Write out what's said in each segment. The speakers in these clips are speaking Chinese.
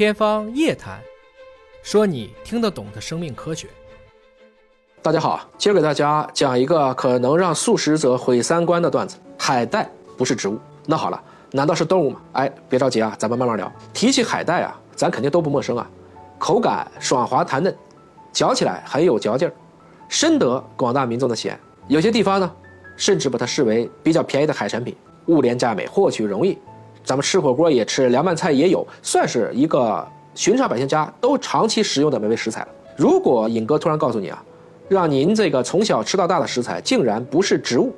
天方夜谭，说你听得懂的生命科学。大家好，今儿给大家讲一个可能让素食者毁三观的段子：海带不是植物。那好了，难道是动物吗？哎，别着急啊，咱们慢慢聊。提起海带啊，咱肯定都不陌生啊，口感爽滑弹嫩，嚼起来很有嚼劲儿，深得广大民众的喜爱。有些地方呢，甚至把它视为比较便宜的海产品，物廉价美，获取容易。咱们吃火锅也吃，凉拌菜也有，算是一个寻常百姓家都长期食用的美味食材了。如果尹哥突然告诉你啊，让您这个从小吃到大的食材竟然不是植物，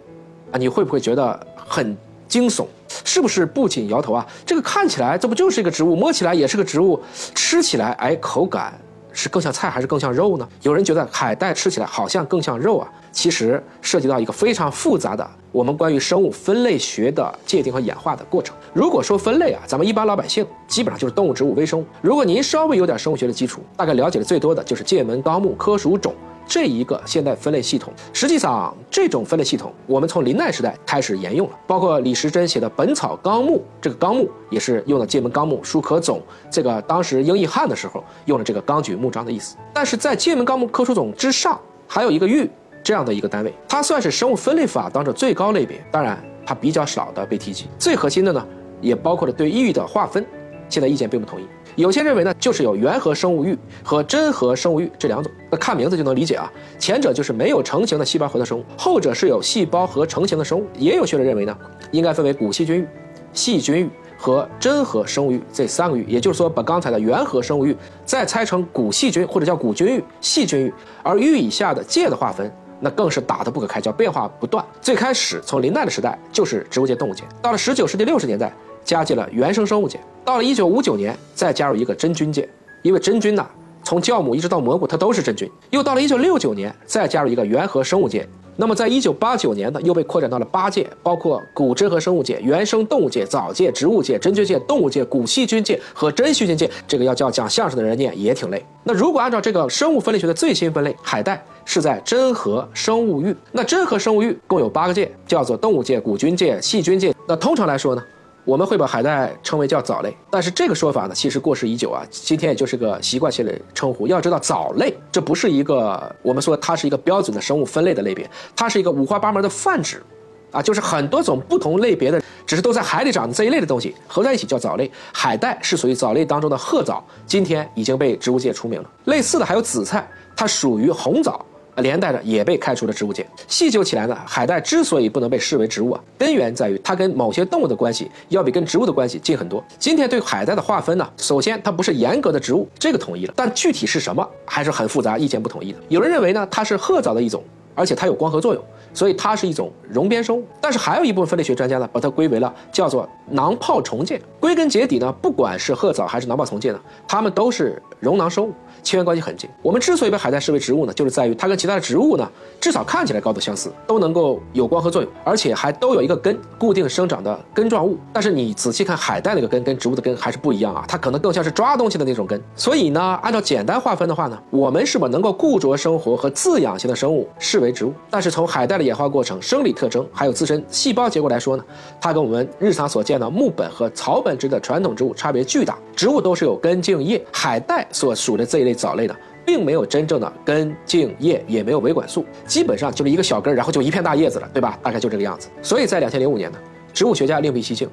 啊，你会不会觉得很惊悚？是不是不仅摇头啊？这个看起来这不就是一个植物，摸起来也是个植物，吃起来哎口感是更像菜还是更像肉呢？有人觉得海带吃起来好像更像肉啊，其实涉及到一个非常复杂的我们关于生物分类学的界定和演化的过程。如果说分类啊，咱们一般老百姓基本上就是动物、植物、微生物。如果您稍微有点生物学的基础，大概了解的最多的就是《界门纲目科属种》这一个现代分类系统。实际上，这种分类系统我们从林奈时代开始沿用了，包括李时珍写的《本草纲目》，这个纲目也是用了《界门纲目》书可总这个当时英译汉的时候用了这个纲举目张的意思。但是在《界门纲目》科属种之上，还有一个域这样的一个单位，它算是生物分类法当中最高类别，当然它比较少的被提及。最核心的呢？也包括了对域的划分，现在意见并不统一。有些认为呢，就是有原核生物域和真核生物域这两种。那看名字就能理解啊，前者就是没有成型的细胞核的生物，后者是有细胞核成型的生物。也有学者认为呢，应该分为古细菌域、细菌域和真核生物域这三个域。也就是说，把刚才的原核生物域再拆成古细菌或者叫古菌域、细菌域，而域以下的界的划分。那更是打得不可开交，变化不断。最开始从林奈的时代就是植物界、动物界，到了十九世纪六十年代。加进了原生生物界，到了一九五九年，再加入一个真菌界，因为真菌呢，从酵母一直到蘑菇，它都是真菌。又到了一九六九年，再加入一个原核生物界。那么在一九八九年呢，又被扩展到了八界，包括古真核生物界、原生动物界、藻界、植物界、真菌界、动物界、古细菌界和真细菌界。这个要叫讲相声的人念也挺累。那如果按照这个生物分类学的最新分类，海带是在真核生物域。那真核生物域共有八个界，叫做动物界、古菌界、细菌界。那通常来说呢？我们会把海带称为叫藻类，但是这个说法呢，其实过时已久啊。今天也就是个习惯性的称呼。要知道，藻类这不是一个我们说它是一个标准的生物分类的类别，它是一个五花八门的泛指，啊，就是很多种不同类别的，只是都在海里长的这一类的东西合在一起叫藻类。海带是属于藻类当中的褐藻，今天已经被植物界除名了。类似的还有紫菜，它属于红藻。连带着也被开除了植物界。细究起来呢，海带之所以不能被视为植物啊，根源在于它跟某些动物的关系要比跟植物的关系近很多。今天对海带的划分呢，首先它不是严格的植物，这个统一了，但具体是什么还是很复杂，意见不统一的。有人认为呢，它是褐藻的一种，而且它有光合作用，所以它是一种溶边生物。但是还有一部分分类学专家呢，把它归为了叫做囊泡虫界。归根结底呢，不管是褐藻还是囊泡虫界呢，它们都是溶囊生物。亲缘关系很近。我们之所以把海带视为植物呢，就是在于它跟其他的植物呢，至少看起来高度相似，都能够有光合作用，而且还都有一个根，固定生长的根状物。但是你仔细看海带那个根，跟植物的根还是不一样啊，它可能更像是抓东西的那种根。所以呢，按照简单划分的话呢，我们是把能够固着生活和自养型的生物视为植物。但是从海带的演化过程、生理特征，还有自身细胞结构来说呢，它跟我们日常所见的木本和草本植的传统植物差别巨大。植物都是有根茎叶，海带所属的这一类藻类呢，并没有真正的根茎叶，也没有维管束，基本上就是一个小根，然后就一片大叶子了，对吧？大概就这个样子。所以在两千零五年呢，植物学家另辟蹊径，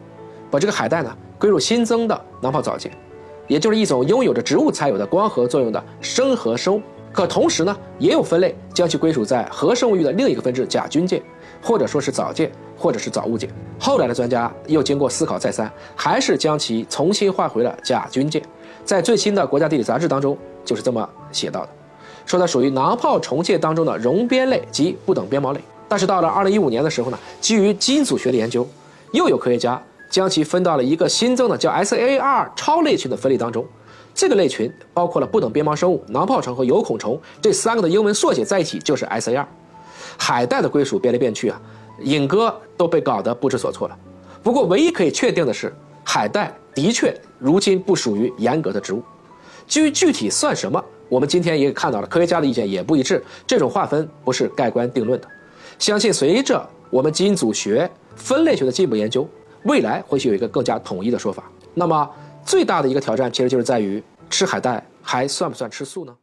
把这个海带呢归入新增的囊泡藻界，也就是一种拥有着植物才有的光合作用的生核生物。可同时呢，也有分类将其归属在核生物域的另一个分支甲菌界，或者说是藻界。或者是藻物界，后来的专家又经过思考再三，还是将其重新划回了甲菌界。在最新的《国家地理》杂志当中，就是这么写到的，说它属于囊泡虫界当中的溶边类及不等鞭毛类。但是到了二零一五年的时候呢，基于基因组学的研究，又有科学家将其分到了一个新增的叫 SAR 超类群的分类当中。这个类群包括了不等鞭毛生物、囊泡虫和有孔虫这三个的英文缩写在一起就是 SAR。海带的归属变来变去啊。尹哥都被搞得不知所措了。不过，唯一可以确定的是，海带的确如今不属于严格的植物。至于具体算什么，我们今天也看到了，科学家的意见也不一致。这种划分不是盖棺定论的。相信随着我们基因组学、分类学的进一步研究，未来或许有一个更加统一的说法。那么，最大的一个挑战其实就是在于吃海带还算不算吃素呢？